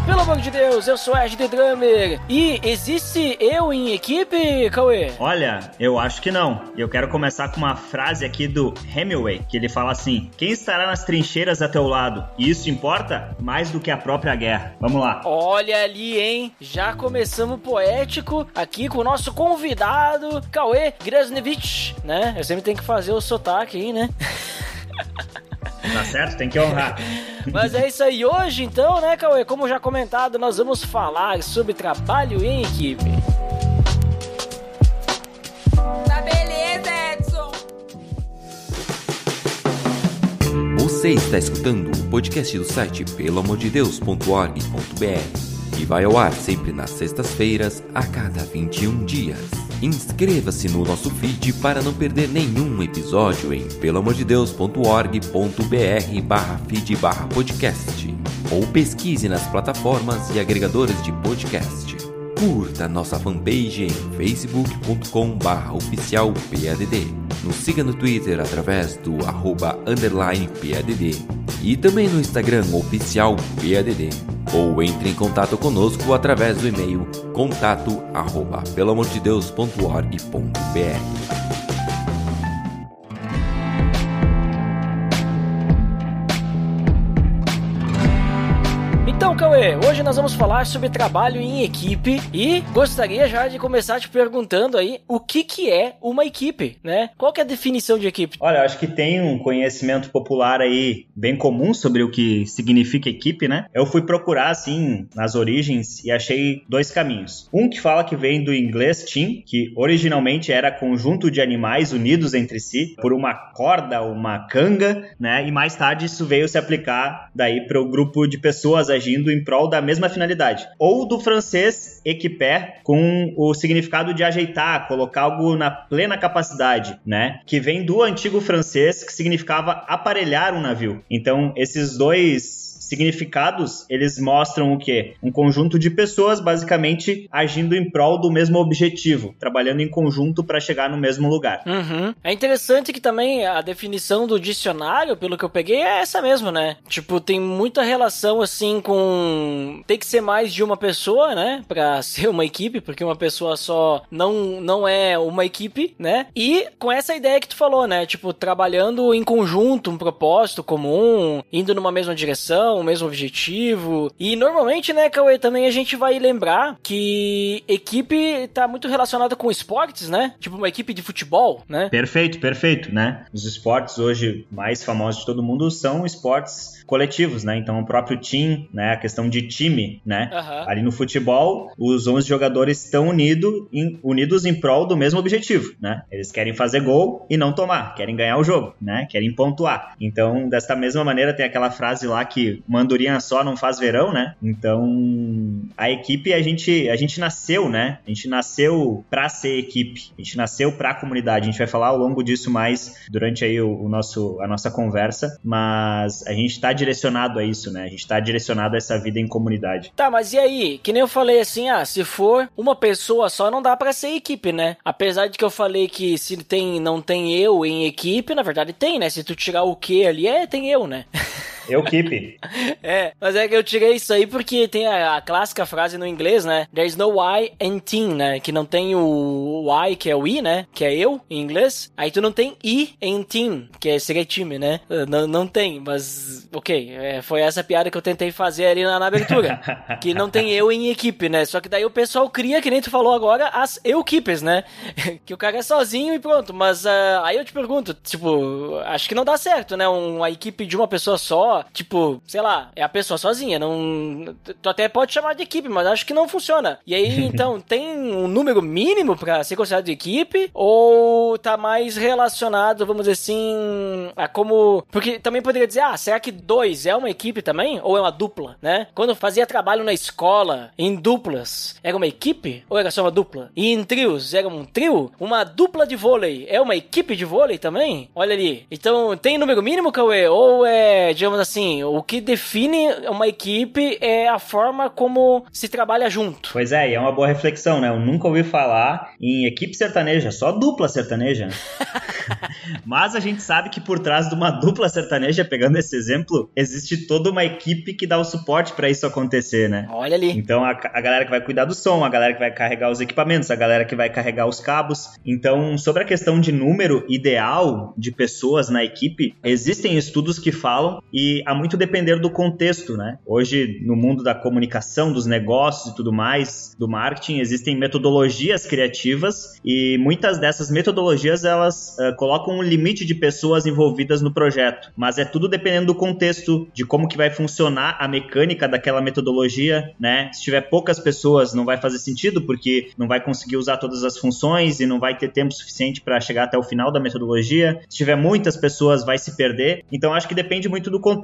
Podcast, pelo amor de Deus, eu sou Ed The Drummer. E existe eu em equipe, Cauê? Olha, eu acho que não. Eu quero começar com uma frase aqui do Hemingway, que ele fala assim: Quem estará nas trincheiras a teu lado? E isso importa mais do que a própria guerra. Vamos lá. Olha ali, hein? Já começamos poético aqui com o nosso convidado, Cauê Grasnevich, né? Eu sempre tenho que fazer o sotaque aí, né? Tá certo? Tem que honrar. Mas é isso aí. Hoje, então, né, Cauê? Como já comentado, nós vamos falar sobre trabalho em equipe. Tá beleza, Edson. Você está escutando o podcast do site peloamordedeus.org.br e vai ao ar sempre nas sextas-feiras, a cada 21 dias. Inscreva-se no nosso feed para não perder nenhum episódio em peloamordedeus.org.br barra feed barra podcast ou pesquise nas plataformas e agregadores de podcast. Curta nossa fanpage em facebook.com barra oficial PADD. Nos siga no Twitter através do arroba underline PADD e também no Instagram oficial PADD. Ou entre em contato conosco através do e-mail contato Cauê, hoje nós vamos falar sobre trabalho em equipe e gostaria já de começar te perguntando aí o que que é uma equipe, né? Qual que é a definição de equipe? Olha, acho que tem um conhecimento popular aí bem comum sobre o que significa equipe, né? Eu fui procurar assim nas origens e achei dois caminhos. Um que fala que vem do inglês team, que originalmente era conjunto de animais unidos entre si por uma corda, uma canga, né? E mais tarde isso veio se aplicar daí para o grupo de pessoas agindo em prol da mesma finalidade. Ou do francês equipé, com o significado de ajeitar, colocar algo na plena capacidade, né? Que vem do antigo francês, que significava aparelhar um navio. Então, esses dois significados, eles mostram o quê? Um conjunto de pessoas basicamente agindo em prol do mesmo objetivo, trabalhando em conjunto para chegar no mesmo lugar. Uhum. É interessante que também a definição do dicionário, pelo que eu peguei, é essa mesmo, né? Tipo, tem muita relação assim com tem que ser mais de uma pessoa, né, para ser uma equipe, porque uma pessoa só não não é uma equipe, né? E com essa ideia que tu falou, né? Tipo, trabalhando em conjunto, um propósito comum, indo numa mesma direção, o mesmo objetivo. E normalmente, né, Cauê, também a gente vai lembrar que equipe tá muito relacionada com esportes, né? Tipo uma equipe de futebol, né? Perfeito, perfeito, né? Os esportes hoje mais famosos de todo mundo são esportes coletivos, né? Então o próprio team, né? A questão de time, né? Uhum. Ali no futebol, os 11 jogadores estão unido em, unidos em prol do mesmo objetivo, né? Eles querem fazer gol e não tomar, querem ganhar o jogo, né? Querem pontuar. Então, desta mesma maneira, tem aquela frase lá que uma andorinha só não faz verão, né? Então, a equipe, a gente, a gente nasceu, né? A gente nasceu pra ser equipe. A gente nasceu pra comunidade. A gente vai falar ao longo disso mais durante aí o, o nosso, a nossa conversa, mas a gente tá direcionado a isso, né? A gente tá direcionado a essa vida em comunidade. Tá, mas e aí? Que nem eu falei assim, ah, se for uma pessoa só, não dá pra ser equipe, né? Apesar de que eu falei que se tem, não tem eu em equipe, na verdade tem, né? Se tu tirar o que ali, é, tem eu, né? Eu keep. é, mas é que eu tirei isso aí porque tem a, a, clássica frase no inglês, né? There's no I in team, né? Que não tem o I, que é o I, né? Que é eu, em inglês. Aí tu não tem I em team, que é, seria time, né? Não, não tem, mas ok. É, foi essa piada que eu tentei fazer ali na, na abertura. que não tem eu em equipe, né? Só que daí o pessoal cria, que nem tu falou agora, as eu-keepers, né? que o cara é sozinho e pronto. Mas uh, aí eu te pergunto, tipo, acho que não dá certo, né? Uma equipe de uma pessoa só, tipo, sei lá, é a pessoa sozinha, não... Tu até pode chamar de equipe, mas acho que não funciona. E aí, então, tem um número mínimo pra ser considerado de equipe? Ou tá mais relacionado, vamos dizer assim, a como... Porque também poderia dizer, ah, será que dois é uma equipe também? Ou é uma dupla, né? Quando fazia trabalho na escola, em duplas, era uma equipe? Ou era só uma dupla? E em trios, era um trio? Uma dupla de vôlei, é uma equipe de vôlei também? Olha ali. Então, tem número mínimo, Cauê? Ou é, digamos assim, o que define uma equipe é a forma como se trabalha junto. Pois é, e é uma boa reflexão, né? Eu nunca ouvi falar em equipe sertaneja, só dupla sertaneja. né? Mas a gente sabe que por trás de uma dupla sertaneja, pegando esse exemplo, existe toda uma equipe que dá o suporte para isso acontecer, né? Olha ali. Então a, a galera que vai cuidar do som, a galera que vai carregar os equipamentos, a galera que vai carregar os cabos. Então, sobre a questão de número ideal de pessoas na equipe, existem estudos que falam e há muito depender do contexto, né? Hoje, no mundo da comunicação, dos negócios e tudo mais, do marketing, existem metodologias criativas e muitas dessas metodologias elas uh, colocam um limite de pessoas envolvidas no projeto, mas é tudo dependendo do contexto, de como que vai funcionar a mecânica daquela metodologia, né? Se tiver poucas pessoas, não vai fazer sentido porque não vai conseguir usar todas as funções e não vai ter tempo suficiente para chegar até o final da metodologia. Se tiver muitas pessoas, vai se perder. Então acho que depende muito do contexto,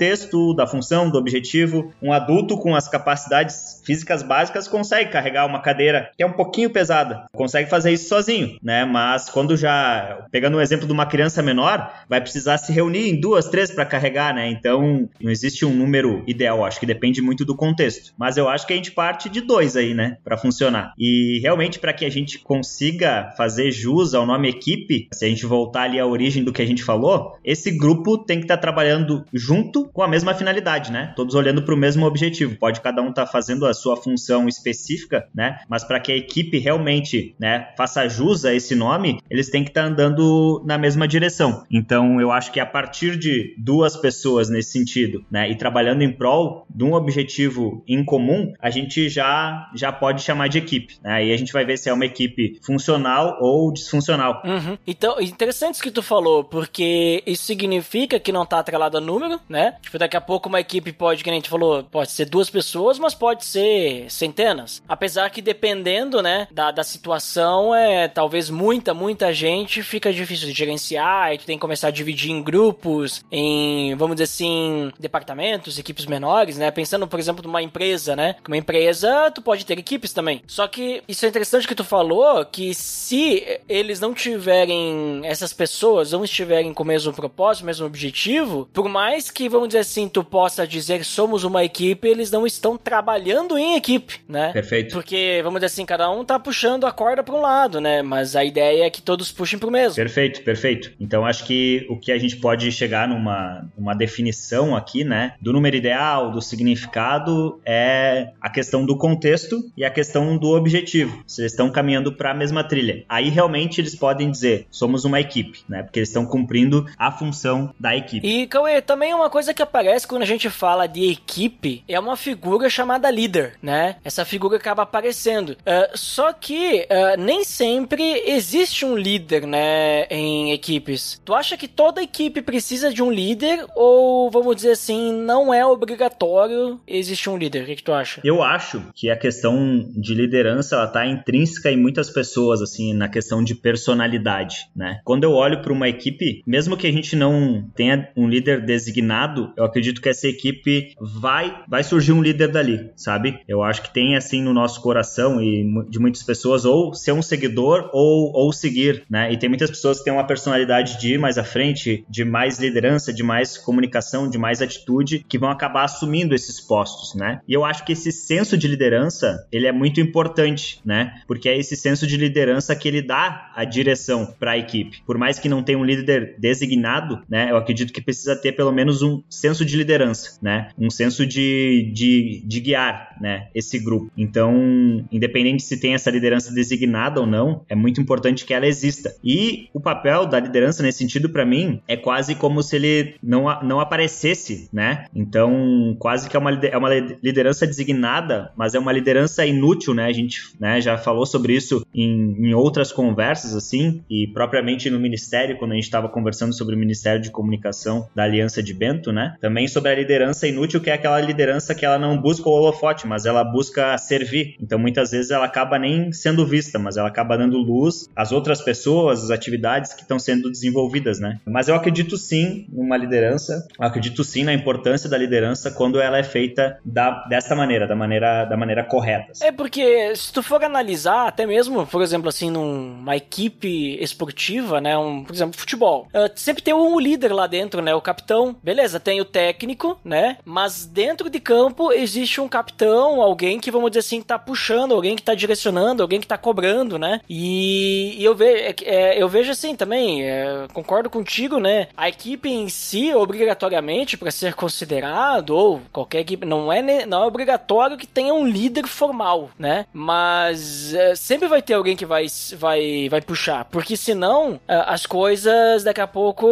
da função, do objetivo. Um adulto com as capacidades físicas básicas consegue carregar uma cadeira que é um pouquinho pesada, consegue fazer isso sozinho, né? Mas quando já pegando um exemplo de uma criança menor, vai precisar se reunir em duas, três para carregar, né? Então não existe um número ideal, acho que depende muito do contexto. Mas eu acho que a gente parte de dois aí, né, para funcionar. E realmente para que a gente consiga fazer jus ao nome equipe, se a gente voltar ali à origem do que a gente falou, esse grupo tem que estar tá trabalhando junto com a mesma finalidade, né? Todos olhando para o mesmo objetivo. Pode cada um estar tá fazendo a sua função específica, né? Mas para que a equipe realmente, né, faça jus a esse nome, eles têm que estar tá andando na mesma direção. Então, eu acho que a partir de duas pessoas nesse sentido, né, e trabalhando em prol de um objetivo em comum, a gente já já pode chamar de equipe. Né? Aí a gente vai ver se é uma equipe funcional ou disfuncional. Uhum. Então, interessante isso que tu falou, porque isso significa que não tá atrelado a número, né? Tipo, daqui a pouco uma equipe pode, que a gente falou, pode ser duas pessoas, mas pode ser centenas. Apesar que dependendo, né, da, da situação, é talvez muita, muita gente fica difícil de gerenciar, e tu tem que começar a dividir em grupos, em, vamos dizer assim, departamentos, equipes menores, né? Pensando, por exemplo, numa empresa, né? Uma empresa, tu pode ter equipes também. Só que isso é interessante que tu falou, que se eles não tiverem, essas pessoas não estiverem com o mesmo propósito, o mesmo objetivo, por mais que, vamos dizer assim, tu possa dizer somos uma equipe, eles não estão trabalhando em equipe, né? Perfeito. Porque, vamos dizer assim, cada um tá puxando a corda para um lado, né? Mas a ideia é que todos puxem pro mesmo. Perfeito, perfeito. Então acho que o que a gente pode chegar numa uma definição aqui, né, do número ideal, do significado, é a questão do contexto e a questão do objetivo. Se eles estão caminhando para a mesma trilha. Aí realmente eles podem dizer, somos uma equipe, né? Porque eles estão cumprindo a função da equipe. E, Cauê, também uma coisa que aparece quando a gente fala de equipe é uma figura chamada líder, né? Essa figura acaba aparecendo. Uh, só que uh, nem sempre existe um líder, né, em equipes. Tu acha que toda equipe precisa de um líder ou, vamos dizer assim, não é obrigatório existir um líder? O que, que tu acha? Eu acho que a questão de liderança, ela tá intrínseca em muitas pessoas, assim, na questão de personalidade, né? Quando eu olho para uma equipe, mesmo que a gente não tenha um líder designado, eu acredito que essa equipe vai vai surgir um líder dali, sabe? Eu acho que tem assim no nosso coração e de muitas pessoas ou ser um seguidor ou, ou seguir, né? E tem muitas pessoas que têm uma personalidade de ir mais à frente, de mais liderança, de mais comunicação, de mais atitude, que vão acabar assumindo esses postos, né? E eu acho que esse senso de liderança, ele é muito importante, né? Porque é esse senso de liderança que ele dá a direção para a equipe. Por mais que não tenha um líder designado, né? Eu acredito que precisa ter pelo menos um senso de liderança, né? Um senso de, de, de guiar, né? Esse grupo. Então, independente se tem essa liderança designada ou não, é muito importante que ela exista. E o papel da liderança nesse sentido, para mim, é quase como se ele não, não aparecesse, né? Então, quase que é uma, é uma liderança designada, mas é uma liderança inútil, né? A gente né, já falou sobre isso em, em outras conversas, assim, e propriamente no Ministério, quando a gente estava conversando sobre o Ministério de Comunicação da Aliança de Bento, né? Também sobre a liderança inútil, que é aquela liderança que ela não busca o holofote, mas ela busca servir. Então, muitas vezes ela acaba nem sendo vista, mas ela acaba dando luz às outras pessoas, às atividades que estão sendo desenvolvidas, né? Mas eu acredito sim numa liderança, eu acredito sim na importância da liderança quando ela é feita da, desta maneira, da maneira, da maneira correta. É porque se tu for analisar, até mesmo, por exemplo, assim, numa equipe esportiva, né, um, por exemplo, futebol, uh, sempre tem um líder lá dentro, né, o capitão, beleza, tem o técnico, né, mas dentro de campo existe um capitão, alguém que, vamos dizer assim, tá puxando, alguém que tá direcionando, alguém que tá cobrando, né, e, e eu, ve, é, é, eu vejo assim também, é, concordo contigo, né, a equipe em si, obrigatoriamente, para ser considerado, ou qualquer equipe, não é, não é obrigatório que tenha um líder formal, né, mas é, sempre vai ter alguém que vai, vai, vai puxar, porque senão é, as coisas daqui a pouco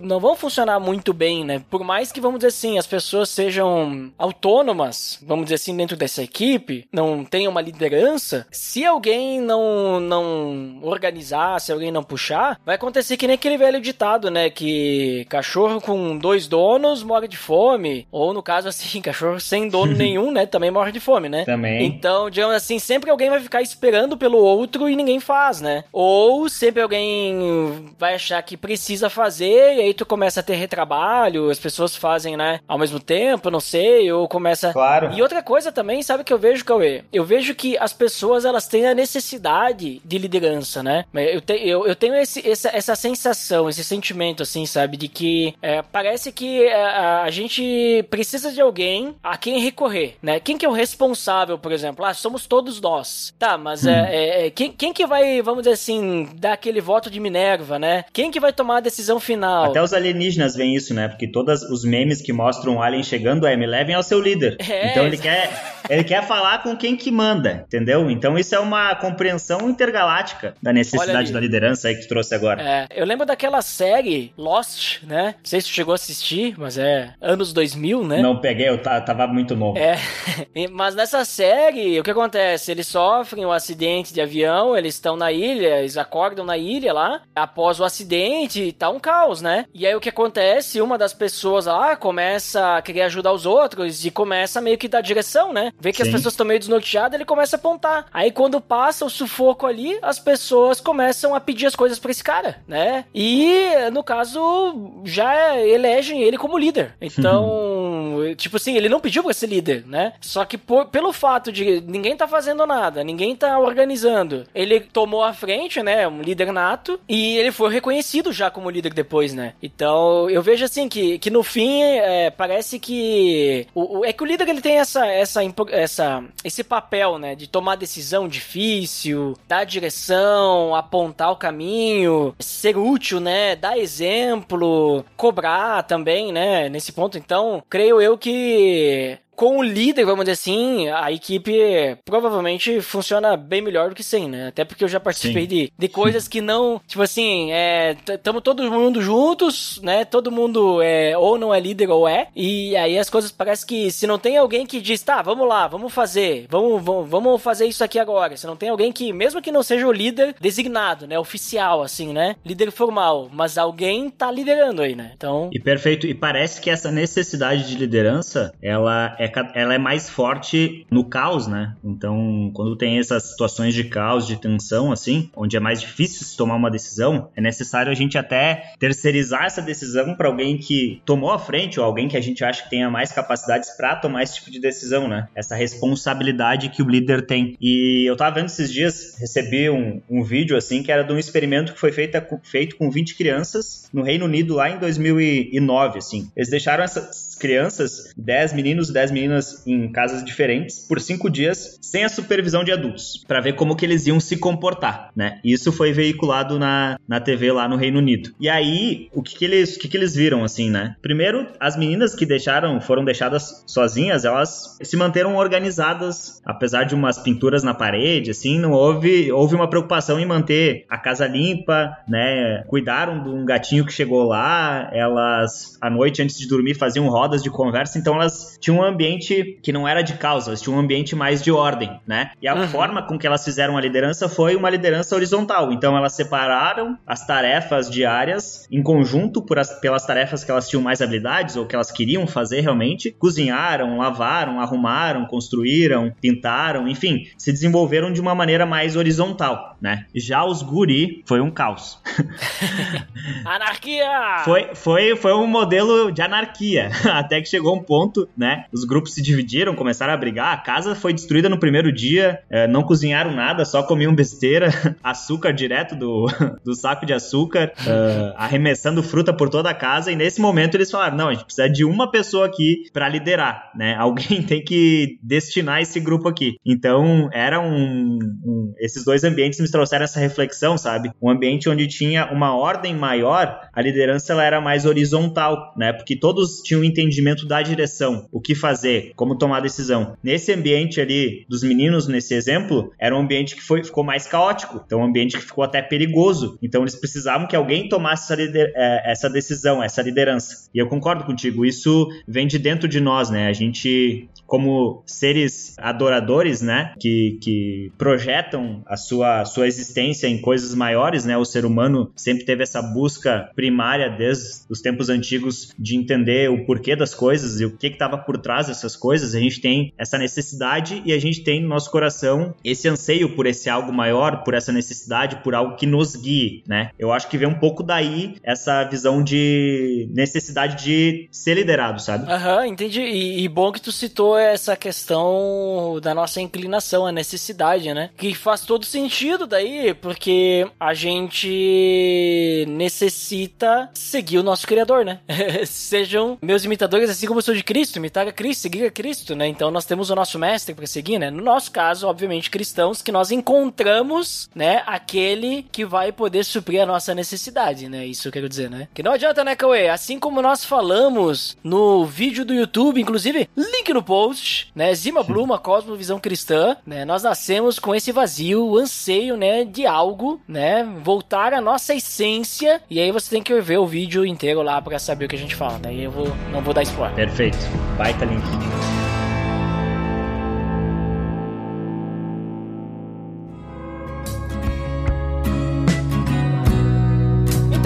não vão funcionar muito bem, né, por mais que, vamos dizer assim, as pessoas sejam autônomas, vamos dizer assim, dentro dessa equipe, não tenham uma liderança, se alguém não, não organizar, se alguém não puxar, vai acontecer que nem aquele velho ditado, né? Que cachorro com dois donos morre de fome. Ou no caso, assim, cachorro sem dono nenhum, né? Também morre de fome, né? Também. Então, digamos assim, sempre alguém vai ficar esperando pelo outro e ninguém faz, né? Ou sempre alguém vai achar que precisa fazer e aí tu começa a ter retrabalho, as pessoas fazem, né? Ao mesmo tempo, não sei, ou começa. Claro. E outra coisa também, sabe que eu vejo, Cauê? Eu vejo que as pessoas, elas têm a necessidade de liderança, né? Eu, te, eu, eu tenho esse, essa, essa sensação, esse sentimento, assim, sabe? De que é, parece que a, é, a, gente precisa de alguém a quem recorrer, né? Quem que é o responsável, por exemplo? Ah, somos todos nós. Tá, mas hum. é, é, quem, quem que vai, vamos dizer assim, dar aquele voto de Minerva, né? Quem que vai tomar a decisão final? Até os alienígenas veem isso, né? Porque os memes que mostram o alien chegando é me levem ao seu líder. É, então ele quer, ele quer falar com quem que manda, entendeu? Então isso é uma compreensão intergaláctica da necessidade da liderança aí que tu trouxe agora. É, eu lembro daquela série Lost, né? Não sei se tu chegou a assistir, mas é anos 2000, né? Não peguei, eu tava muito novo. É, mas nessa série, o que acontece? Eles sofrem um acidente de avião, eles estão na ilha, eles acordam na ilha lá, após o acidente, tá um caos, né? E aí o que acontece? Uma das pessoas lá começa a querer ajudar os outros e começa meio que dar direção, né? Vê que Sim. as pessoas estão meio desnorteadas, ele começa a apontar. Aí quando passa o sufoco ali, as pessoas começam a pedir as coisas para esse cara, né? E no caso já elegem ele como líder. Então, tipo assim, ele não pediu para ser líder, né? Só que por, pelo fato de ninguém tá fazendo nada, ninguém tá organizando, ele tomou a frente, né? Um líder nato e ele foi reconhecido já como líder depois, né? Então, eu vejo assim que, que no fim é, parece que o, o, é que o líder ele tem essa essa essa esse papel, né, de tomar decisão difícil, dar direção, apontar o caminho, ser útil, né? Dar exemplo, cobrar também, né? Nesse ponto, então, creio eu que com o líder, vamos dizer assim, a equipe provavelmente funciona bem melhor do que sem, né? Até porque eu já participei de, de coisas que não, tipo assim, é, tamo todo mundo juntos, né? Todo mundo é ou não é líder ou é. E aí as coisas parece que se não tem alguém que diz, tá, vamos lá, vamos fazer, vamos, vamos, vamos fazer isso aqui agora. Se não tem alguém que, mesmo que não seja o líder designado, né? Oficial, assim, né? Líder formal, mas alguém tá liderando aí, né? Então. E perfeito. E parece que essa necessidade de liderança, ela é é, ela é mais forte no caos, né? Então, quando tem essas situações de caos, de tensão, assim, onde é mais difícil se tomar uma decisão, é necessário a gente até terceirizar essa decisão para alguém que tomou a frente ou alguém que a gente acha que tenha mais capacidades para tomar esse tipo de decisão, né? Essa responsabilidade que o líder tem. E eu tava vendo esses dias, recebi um, um vídeo, assim, que era de um experimento que foi feita, feito com 20 crianças no Reino Unido lá em 2009, assim. Eles deixaram essas crianças, 10 meninos, 10 meninas em casas diferentes por cinco dias sem a supervisão de adultos, para ver como que eles iam se comportar, né? Isso foi veiculado na, na TV lá no Reino Unido. E aí, o que que eles, o que que eles viram assim, né? Primeiro, as meninas que deixaram, foram deixadas sozinhas, elas se manteram organizadas, apesar de umas pinturas na parede, assim, não houve, houve uma preocupação em manter a casa limpa, né? Cuidaram de um gatinho que chegou lá, elas à noite antes de dormir faziam rodas de conversa, então elas tinham um ambiente que não era de causa, elas tinham um ambiente mais de ordem, né? E a Uhum. forma com que elas fizeram a liderança foi uma liderança horizontal. Então elas separaram as tarefas diárias em conjunto por as- pelas tarefas que elas tinham mais habilidades ou que elas queriam fazer realmente. Cozinharam, lavaram, arrumaram, construíram, pintaram, enfim, se desenvolveram de uma maneira mais horizontal, né? Já os guri foi um caos. Anarquia! Foi, foi, foi um modelo de anarquia. Até que chegou um ponto, né? Os grupos se dividiram, começaram a brigar. A casa foi destruída no primeiro dia. eh, não cozinharam nada, só comiam besteira. Açúcar direto do, do saco de açúcar. eh, arremessando fruta por toda a casa. E nesse momento eles falaram: não, a gente precisa de uma pessoa aqui pra liderar, né? Alguém tem que destinar esse grupo aqui. Então, era um, um- Esses dois ambientes me trouxeram essa reflexão, sabe? Um ambiente onde tinha uma ordem maior, a liderança ela era mais horizontal, né? Porque todos tinham um entendimento da direção, o que fazer, como tomar decisão. Nesse ambiente ali dos meninos, nesse exemplo, era um ambiente que foi, ficou mais caótico. Então, um ambiente que ficou até perigoso. Então, eles precisavam que alguém tomasse essa, lider- eh, essa decisão, essa liderança. E eu concordo contigo, isso vem de dentro de nós, né? A gente, como seres adoradores, né? Que, que projetam a sua, sua existência em coisas maiores, né? O ser humano sempre teve essa busca primária desde os tempos antigos de entender o porquê das coisas e o que estava por trás dessas coisas. A gente tem essa necessidade e a gente tem no nosso coração esse anseio por esse algo maior, por essa necessidade, por algo que nos guie, né? Eu acho que vem um pouco daí essa visão de necessidade de ser liderado, sabe? Aham, entendi. E, e bom que tu citou essa questão da nossa inclinação, a necessidade, né? Que faz todo sentido daí, porque a gente necessita seguir o nosso Criador, né? Sejam meus imitadores, assim como eu sou de Cristo, imitar a Cristo, seguir a Cristo, né? Então nós temos o nosso mestre para seguir, né? No nosso caso, obviamente, cristãos, que nós encontramos, né? Aquele que vai poder suprir a nossa necessidade, né? Isso eu quero dizer, né? Que não adianta, né, Cauê? Assim como nós falamos no vídeo do YouTube, inclusive, link no post, né? Zima Bluma, Cosmovisão Cristã, né? Nós nascemos com esse vazio, o anseio, né? De algo, né? Voltar à nossa essência. E aí você tem que ver o vídeo inteiro lá pra saber o que a gente fala. Daí eu vou, não vou dar spoiler. Perfeito. Baita link.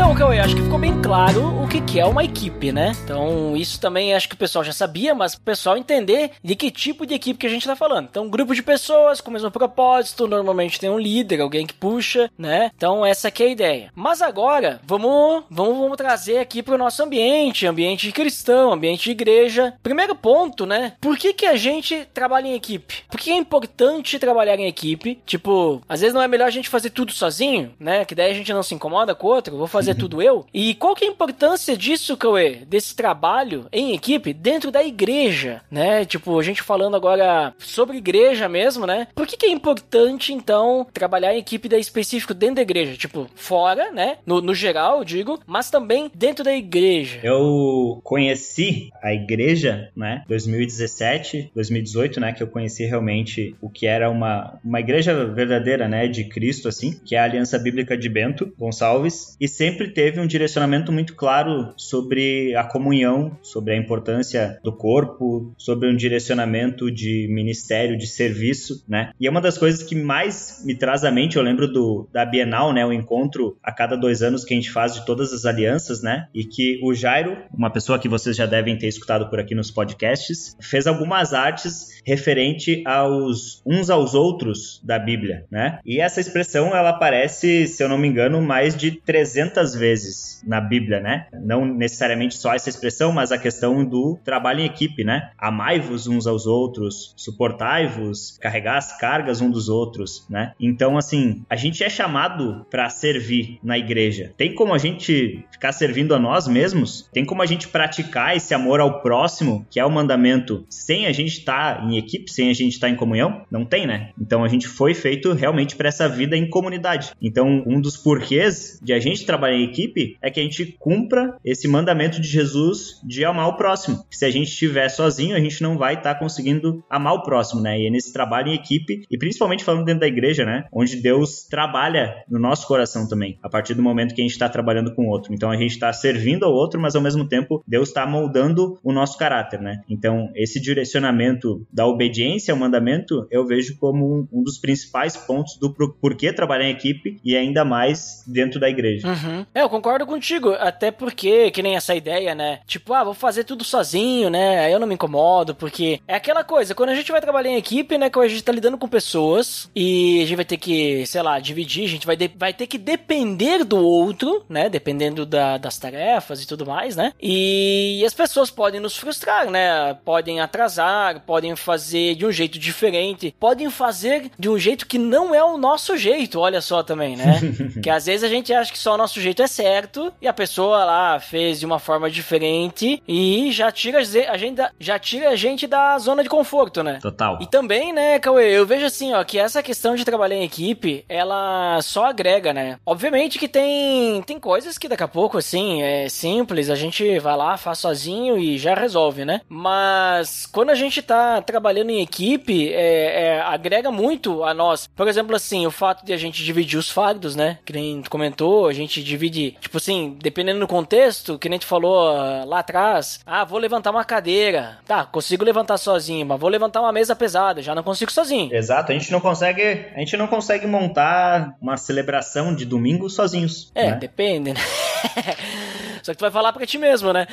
Então, Cauê, acho que ficou bem claro o que, é uma equipe, né? Então, isso também acho que o pessoal já sabia, mas o pessoal entender de que tipo de equipe que a gente tá falando. Então, um grupo de pessoas com o mesmo propósito, normalmente tem um líder, alguém que puxa, né? Então, essa aqui é a ideia. Mas agora, vamos, vamos, vamos trazer aqui pro nosso ambiente, ambiente cristão, ambiente de igreja. Primeiro ponto, né? Por que, que a gente trabalha em equipe? Por que é importante trabalhar em equipe? Tipo, às vezes não é melhor a gente fazer tudo sozinho, né? Que daí a gente não se incomoda com o outro, vou fazer tudo eu. E qual que é a importância disso, Cauê? Desse trabalho em equipe dentro da igreja, né? Tipo, a gente falando agora sobre igreja mesmo, né? Por que, que é importante, então, trabalhar em equipe da específico dentro da igreja? Tipo, fora, né? No, no geral, eu digo, mas também dentro da igreja. Eu conheci a igreja, né, 2017, 2018, né, que eu conheci realmente o que era uma, uma igreja verdadeira, né, de Cristo, assim, que é a Aliança Bíblica de Bento Gonçalves, e sempre teve um direcionamento muito claro sobre a comunhão, sobre a importância do corpo, sobre um direcionamento de ministério, de serviço, né, e é uma das coisas que mais me traz à mente, eu lembro do, da Bienal, né, o encontro a cada dois anos que a gente faz de todas as alianças, né, e que o Jairo, uma pessoa que vocês já devem ter escutado por aqui nos podcasts, fez algumas artes referente aos uns aos outros da Bíblia, né? E essa expressão ela aparece, se eu não me engano, mais de 300 vezes na Bíblia, né? Não necessariamente só essa expressão, mas a questão do trabalho em equipe, né? Amai-vos uns aos outros, suportai-vos, carregar as cargas um dos outros, né? Então, assim, a gente é chamado para servir na igreja. Tem como a gente ficar servindo a nós mesmos? Tem como a gente praticar esse amor ao próximo, que é o mandamento, sem a gente estar em equipe, sem a gente estar em comunhão? Não tem, né? Então a gente foi feito realmente para essa vida em comunidade. Então, um dos porquês de a gente trabalhar trabalhar em equipe é que a gente cumpra esse mandamento de Jesus de amar o próximo. Se a gente estiver sozinho, a gente não vai estar tá conseguindo amar o próximo, né? E é nesse trabalho em equipe, e principalmente falando dentro da igreja, né? Onde Deus trabalha no nosso coração também, a partir do momento que a gente está trabalhando com o outro. Então a gente está servindo ao outro, mas ao mesmo tempo Deus está moldando o nosso caráter, né? Então esse direcionamento da obediência ao mandamento eu vejo como um, dos principais pontos do porquê trabalhar em equipe e ainda mais dentro da igreja. Uhum. É, eu concordo contigo, até porque, que nem essa ideia, né? Tipo, ah, vou fazer tudo sozinho, né? Aí eu não me incomodo, porque é aquela coisa, quando a gente vai trabalhar em equipe, né? Que a gente tá lidando com pessoas e a gente vai ter que, sei lá, dividir, a gente vai, vai ter que depender do outro, né? Dependendo da, das tarefas e tudo mais, né? E as pessoas podem nos frustrar, né? Podem atrasar, podem fazer de um jeito diferente, podem fazer de um jeito que não é o nosso jeito, olha só também, né? que às vezes a gente acha que só o nosso jeito é certo e a pessoa lá fez de uma forma diferente e já tira a gente, já tira a gente da zona de conforto, né? Total. E também, né, Cauê, eu vejo assim, ó, que essa questão de trabalhar em equipe, ela só agrega, né? Obviamente que tem, tem coisas que daqui a pouco, assim, é simples, a gente vai lá, faz sozinho e já resolve, né? Mas quando a gente tá trabalhando em equipe, é, é, agrega muito a nós. Por exemplo, assim, o fato de a gente dividir os fardos, né? Que nem tu comentou, a gente divide, tipo assim, dependendo do contexto, que nem tu falou uh, lá atrás, ah, vou levantar uma cadeira. Tá, consigo levantar sozinho, mas vou levantar uma mesa pesada, já não consigo sozinho. Exato, a gente não consegue, a gente não consegue montar uma celebração de domingo sozinhos. É, né? depende, né? Só que tu vai falar pra ti mesmo, né?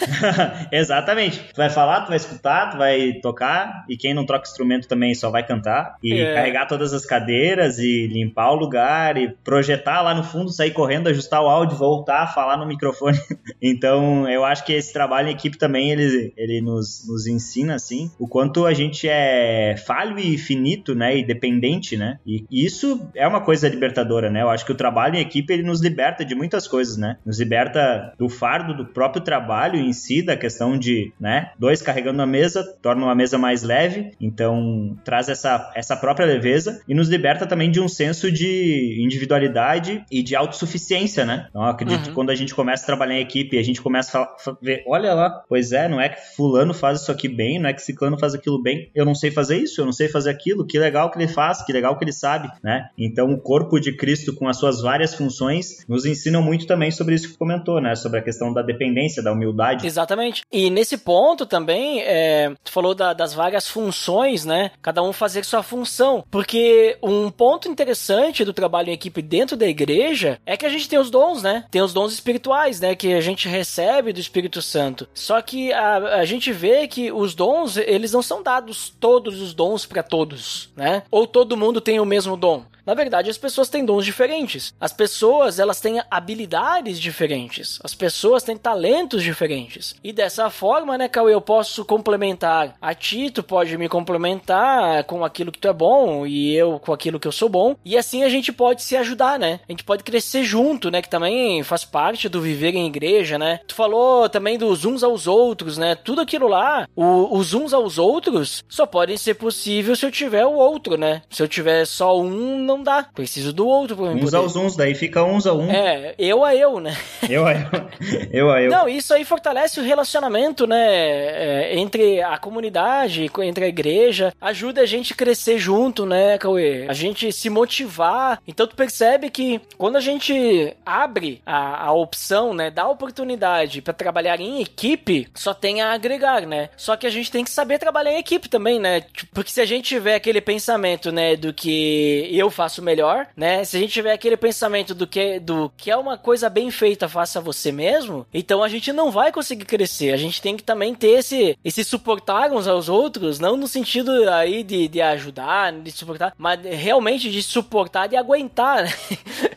Exatamente. Tu vai falar, tu vai escutar, tu vai tocar, e quem não troca instrumento também só vai cantar. E é. carregar todas as cadeiras e limpar o lugar e projetar lá no fundo, sair correndo, ajustar o áudio, voltar, falar no microfone. então, eu acho que esse trabalho em equipe também, ele, ele nos, nos ensina, assim, o quanto a gente é falho e finito, né? E dependente, né? E isso é uma coisa libertadora, né? Eu acho que o trabalho em equipe, ele nos liberta de muitas coisas, né? Nos liberta do fardo do próprio trabalho em si, da questão de, né, dois carregando a mesa, torna uma mesa mais leve, então traz essa, essa própria leveza e nos liberta também de um senso de individualidade e de autossuficiência, né? Então, acredito uhum. que quando a gente começa a trabalhar em equipe, a gente começa a ver, olha lá, pois é, não é que fulano faz isso aqui bem, não é que ciclano faz aquilo bem, eu não sei fazer isso, eu não sei fazer aquilo, que legal que ele faz, que legal que ele sabe, né? Então, o corpo de Cristo com as suas várias funções nos ensinam muito também sobre isso que comentou, né? Né? Sobre a questão da dependência, da humildade. Exatamente. E nesse ponto também, é, tu falou da, das várias funções, né? Cada um fazer sua função. Porque um ponto interessante do trabalho em equipe dentro da igreja é que a gente tem os dons, né? Tem os dons espirituais, né? Que a gente recebe do Espírito Santo. Só que a, a gente vê que os dons, eles não são dados todos os dons para todos, né? Ou todo mundo tem o mesmo dom. Na verdade, as pessoas têm dons diferentes. As pessoas, elas têm habilidades diferentes. As pessoas têm talentos diferentes. E dessa forma, né, Cauê, eu posso complementar a ti, tu pode me complementar com aquilo que tu é bom e eu com aquilo que eu sou bom. E assim a gente pode se ajudar, né? A gente pode crescer junto, né? Que também faz parte do viver em igreja, né? Tu falou também dos uns aos outros, né? Tudo aquilo lá, o, os uns aos outros, só podem ser possível se eu tiver o outro, né? Se eu tiver só um, não não dá. Preciso do outro pra mim Uns poder. aos uns, daí fica uns a um. É, eu a eu, né? Eu a eu. Eu a eu. Não, isso aí fortalece o relacionamento, né? É, entre a comunidade, entre a igreja. Ajuda a gente a crescer junto, né, Cauê? A gente se motivar. Então tu percebe que quando a gente abre a, a opção, né? Dá oportunidade para trabalhar em equipe, só tem a agregar, né? Só que a gente tem que saber trabalhar em equipe também, né? Tipo, porque se a gente tiver aquele pensamento, né, do que eu faço faço melhor, né? Se a gente tiver aquele pensamento do que, do que é uma coisa bem feita, faça você mesmo, então a gente não vai conseguir crescer. A gente tem que também ter esse, esse suportar uns aos outros, não no sentido aí de, de ajudar, de suportar, mas realmente de suportar, de aguentar, né?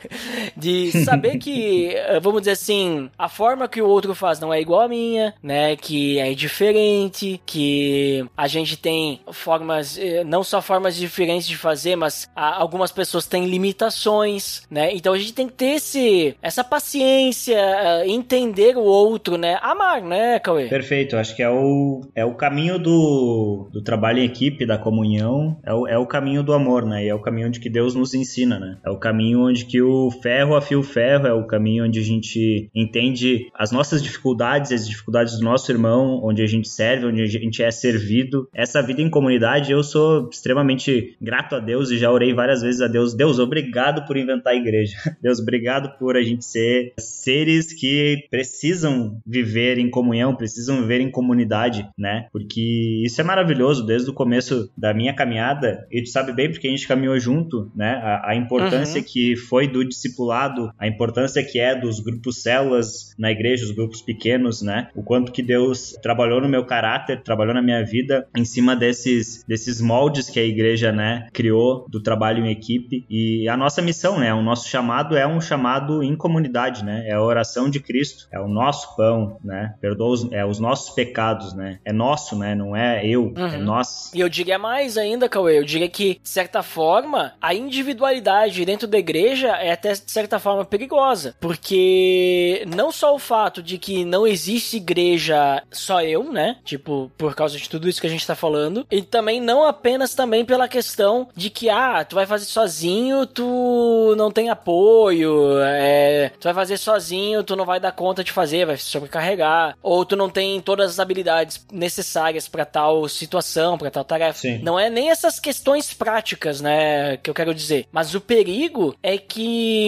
de saber que, vamos dizer assim, a forma que o outro faz não é igual a minha, né? Que é diferente, que a gente tem formas, eh, não só formas diferentes de fazer, mas algumas pessoas têm limitações, né? Então a gente tem que ter esse, essa paciência, eh, entender o outro, né? Amar, né, Cauê? Perfeito, acho que é o, é o caminho do, do trabalho em equipe, da comunhão, é o, é o caminho do amor, né? E é o caminho onde que Deus nos ensina, né? É o caminho onde que o ferro ferro afia o ferro, é o caminho onde a gente entende as nossas dificuldades, as dificuldades do nosso irmão, onde a gente serve, onde a gente é servido. Essa vida em comunidade, eu sou extremamente grato a Deus e já orei várias vezes a Deus. Deus, obrigado por inventar a igreja. Deus, obrigado por a gente ser seres que precisam viver em comunhão, precisam viver em comunidade, né? Porque isso é maravilhoso desde o começo da minha caminhada. E tu sabe bem porque a gente caminhou junto, né? A, a importância uhum. que foi do discipulado, a importância que é dos grupos células na igreja, os grupos pequenos, né? O quanto que Deus trabalhou no meu caráter, trabalhou na minha vida em cima desses, desses moldes que a igreja, né, criou do trabalho em equipe. E a nossa missão, né? O nosso chamado é um chamado em comunidade, né? É a oração de Cristo, é o nosso pão, né? Perdoa os, é os nossos pecados, né? É nosso, né? Não é eu, é uhum. é nós. E eu diria mais ainda, Cauê, eu diria que, de certa forma, a individualidade dentro da igreja é até, de certa forma, perigosa. Porque não só o fato de que não existe igreja só eu, né? Tipo, por causa de tudo isso que a gente tá falando. E também não apenas também pela questão de que, ah, tu vai fazer sozinho, tu não tem apoio, é, tu vai fazer sozinho, tu não vai dar conta de fazer, vai se sobrecarregar, ou tu não tem todas as habilidades necessárias para tal situação, para tal tarefa. Sim. Não é nem essas questões práticas, né, que eu quero dizer, mas o perigo é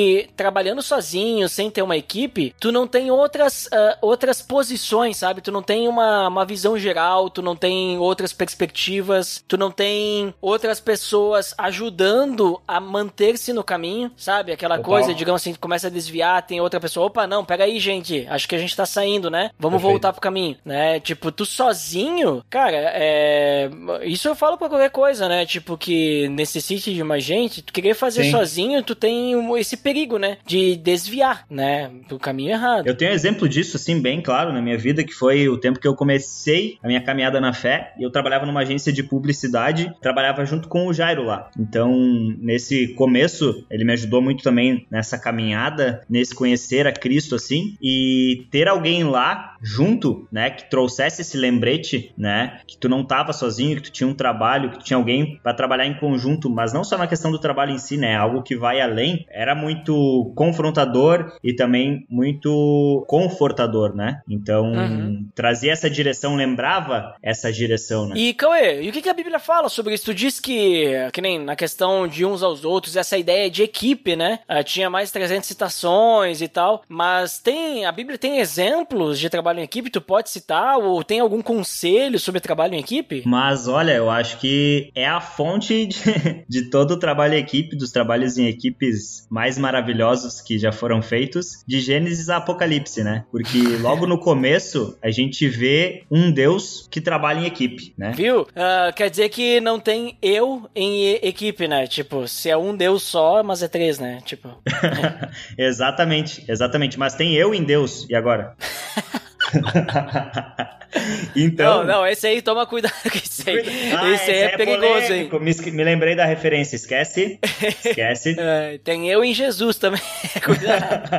que trabalhando sozinho, sem ter uma equipe, tu não tem outras, uh, outras posições, sabe? Tu não tem uma, uma visão geral, tu não tem outras perspectivas, tu não tem outras pessoas ajudando a manter-se no caminho, sabe? Aquela coisa, digamos assim, começa a desviar, tem outra pessoa, opa, não, pega aí, gente, acho que a gente tá saindo, né? Vamos Perfeito. voltar pro caminho, né? Tipo, tu sozinho, cara, é... Isso eu falo pra qualquer coisa, né? Tipo, que necessite de mais gente, tu querer fazer Sim. sozinho, tu tem esse perigo, né? De desviar, né? Pro caminho errado. Eu tenho um exemplo disso, assim, bem claro na minha vida, que foi o tempo que eu comecei a minha caminhada na fé. Eu trabalhava numa agência de publicidade, trabalhava junto com o Jairo lá. Então, nesse começo, ele me ajudou muito também nessa caminhada, nesse conhecer a Cristo, assim, e ter alguém lá junto, né, que trouxesse esse lembrete, né, que tu não tava sozinho, que tu tinha um trabalho, que tu tinha alguém para trabalhar em conjunto, mas não só na questão do trabalho em si, né, algo que vai além, era muito confrontador e também muito confortador, né? Então, uhum. trazia essa direção, lembrava essa direção, né? E, Cauê, e o que, a Bíblia fala sobre isso? Tu diz que, que nem na questão de uns aos outros, essa ideia de equipe, né? Uh, tinha mais 300 citações e tal, mas tem, a Bíblia tem exemplos de trabalho em equipe, tu pode citar, ou tem algum conselho sobre trabalho em equipe? Mas, olha, eu acho que é a fonte de, de todo o trabalho em equipe, dos trabalhos em equipes mais maravilhosos que já foram feitos, de Gênesis a Apocalipse, né? Porque logo no começo a gente vê um Deus que trabalha em equipe, né? Viu? Uh, quer dizer que não tem eu em equipe, né? Tipo, se é um Deus só, mas é três, né? Tipo. exatamente, exatamente. Mas tem eu em Deus. E agora? então. Não, não, esse aí toma cuidado com esse aí. Ah, esse aí é, é perigoso, hein? Me, lembrei da referência, esquece. Esquece. é, tem eu em Jesus também. Cuidado.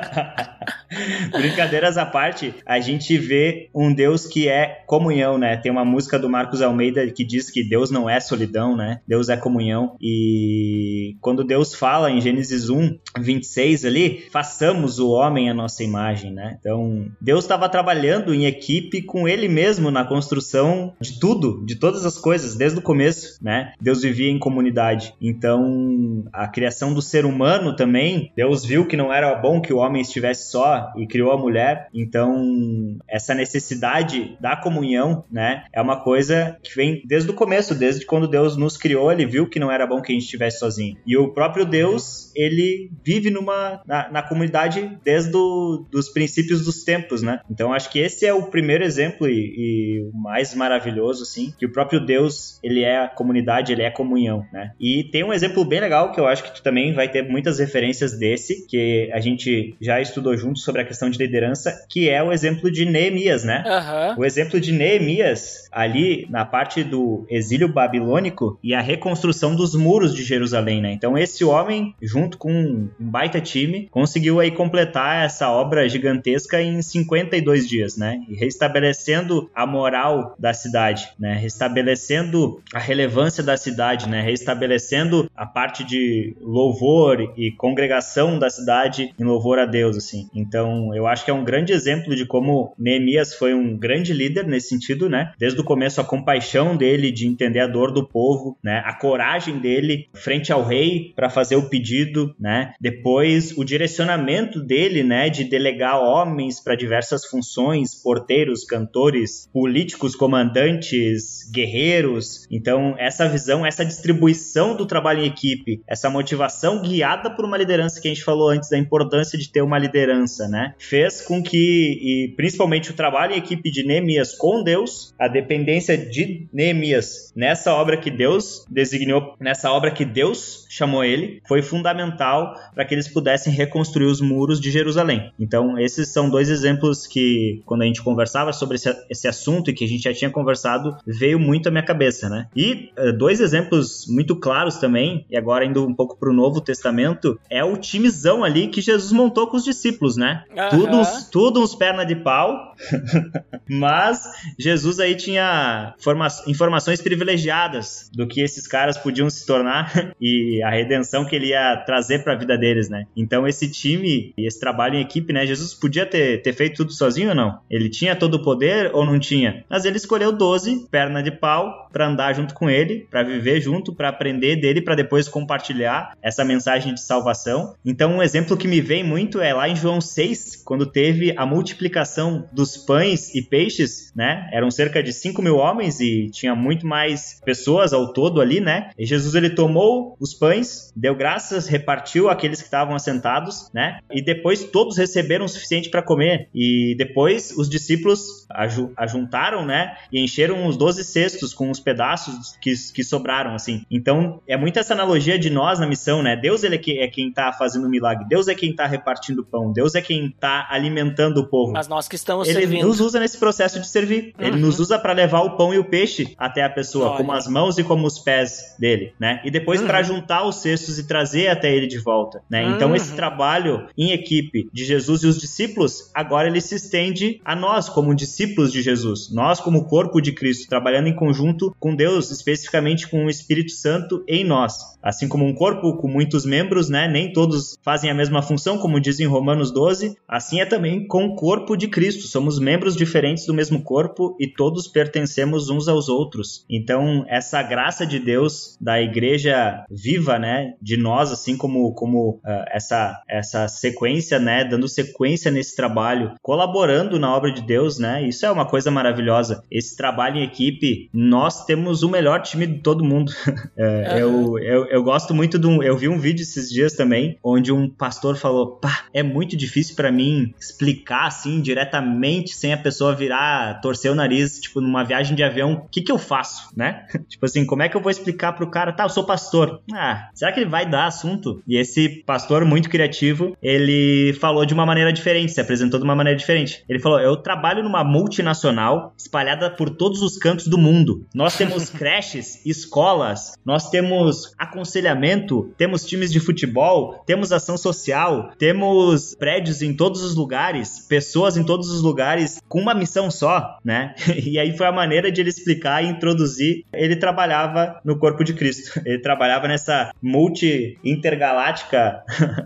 Brincadeiras à parte, a gente vê um Deus que é comunhão, né? Tem uma música do Marcos Almeida que diz que Deus não é solidão, né? Deus é comunhão. E quando Deus fala em Gênesis 1, 26 ali, façamos o homem a nossa imagem, né? Então, Deus estava trabalhando em equipe com ele mesmo na construção de tudo, de todas as coisas, desde o começo, né? Deus vivia em comunidade. Então, a criação do ser humano também, Deus viu que não era bom que o homem estivesse só, e criou a mulher. Então, essa necessidade da comunhão, né, é uma coisa que vem desde o começo, desde quando Deus nos criou, ele viu que não era bom que a gente estivesse sozinho. E o próprio Deus, ele vive numa na, na comunidade desde do, dos princípios dos tempos, né? Então, acho que esse é o primeiro exemplo e, e o mais maravilhoso, assim, que o próprio Deus, ele é a comunidade, ele é a comunhão, né? E tem um exemplo bem legal que eu acho que tu também vai ter muitas referências desse, que a gente já estudou juntos sobre a questão de liderança, que é o exemplo de Neemias, né? Aham. O exemplo de Neemias, ali na parte do exílio babilônico e a reconstrução dos muros de Jerusalém, né? Então esse homem, junto com um baita time, conseguiu aí completar essa obra gigantesca em 52 dias, né? E restabelecendo a moral da cidade, né? Restabelecendo a relevância da cidade, né? Restabelecendo a parte de louvor e congregação da cidade em louvor a Deus, assim. Então, eu acho que é um grande exemplo de como Neemias foi um grande líder nesse sentido, né? Desde o começo a compaixão dele de entender a dor do povo, né? A coragem dele frente ao rei para fazer o pedido, né? Depois o direcionamento dele, né, de delegar homens para diversas funções, porteiros, cantores, políticos, comandantes, guerreiros. Então, essa visão, essa distribuição do trabalho em equipe, essa motivação guiada por uma liderança que a gente falou antes da importância de ter uma liderança, né? Fez com que, e principalmente o trabalho em equipe de Neemias com Deus, a dependência de Neemias nessa obra que Deus designou, nessa obra que Deus chamou ele, foi fundamental para que eles pudessem reconstruir os muros de Jerusalém. Então, esses são dois exemplos que, quando a gente conversava sobre esse, esse assunto e que a gente já tinha conversado, veio muito à minha cabeça, né? E uh, dois exemplos muito claros também, e agora indo um pouco para o Novo Testamento, é o timezão ali que Jesus montou com os discípulos, né? Aham. Tudo, uns, tudo uns perna de pau, mas Jesus aí tinha forma- informações privilegiadas do que esses caras podiam se tornar e a redenção que ele ia trazer para a vida deles, né? Então esse time e esse trabalho em equipe, né? Jesus podia ter, ter feito tudo sozinho ou não? Ele tinha todo o poder ou não tinha? Mas ele escolheu 12, perna de pau, para andar junto com ele, para viver junto, para aprender dele, para depois compartilhar essa mensagem de salvação. Então um exemplo que me vem muito é lá em João 6, quando teve a multiplicação dos pães e peixes, né? Eram cerca de 5 mil homens e tinha muito mais pessoas ao todo ali, né? E Jesus ele tomou os pães, deu graças, repartiu aqueles que estavam assentados, né? E depois todos receberam o suficiente para comer. E depois os discípulos ajuntaram, né? E encheram os 12 cestos com os pedaços que, que sobraram, assim. Então é muito essa analogia de nós na missão, né? Deus ele é, que, é quem tá fazendo o milagre, Deus é quem tá repartindo o pão, Deus é quem tá alimentando o povo. Mas nós que estamos Ele servindo. nos usa nesse processo de servir. Ele Uhum. nos usa para levar o pão e o peixe até a pessoa, Olha. como as mãos e como os pés dele, né? E depois Uhum. para juntar os cestos e trazer até ele de volta, né? Então Uhum. esse trabalho em equipe de Jesus e os discípulos, agora ele se estende a nós como discípulos de Jesus, nós como corpo de Cristo, trabalhando em conjunto com Deus, especificamente com o Espírito Santo em nós. Assim como um corpo com muitos membros, né? Nem todos fazem a mesma função, como diz em Romanos 12. Assim é também com o corpo de Cristo. Somos membros diferentes do mesmo corpo e todos pertencemos uns aos outros. Então, essa graça de Deus da igreja viva, né? De nós, assim como, como ah, essa, essa sequência, né? Dando sequência nesse trabalho, colaborando na obra de Deus, né? Isso é uma coisa maravilhosa. Esse trabalho em equipe, nós temos o melhor time de todo mundo. É, eu, eu, eu gosto muito de um. Eu vi um vídeo esses dias também, onde um pastor falou: pá, é muito difícil pra mim explicar assim diretamente, sem a pessoa virar, torcer o nariz, tipo, numa viagem de avião, o que que eu faço, né? tipo assim, como é que eu vou explicar pro cara, tá, eu sou pastor. Ah, será que ele vai dar assunto? E esse pastor muito criativo, ele falou de uma maneira diferente, se apresentou de uma maneira diferente. Ele falou: eu trabalho numa multinacional espalhada por todos os cantos do mundo. Nós temos creches, escolas, nós temos aconselhamento, temos times de futebol, temos ação social, temos prédios em todos os lugares, pessoas em todos os lugares com uma missão só, né? E aí foi a maneira de ele explicar e introduzir. Ele trabalhava no corpo de Cristo. Ele trabalhava nessa multi intergaláctica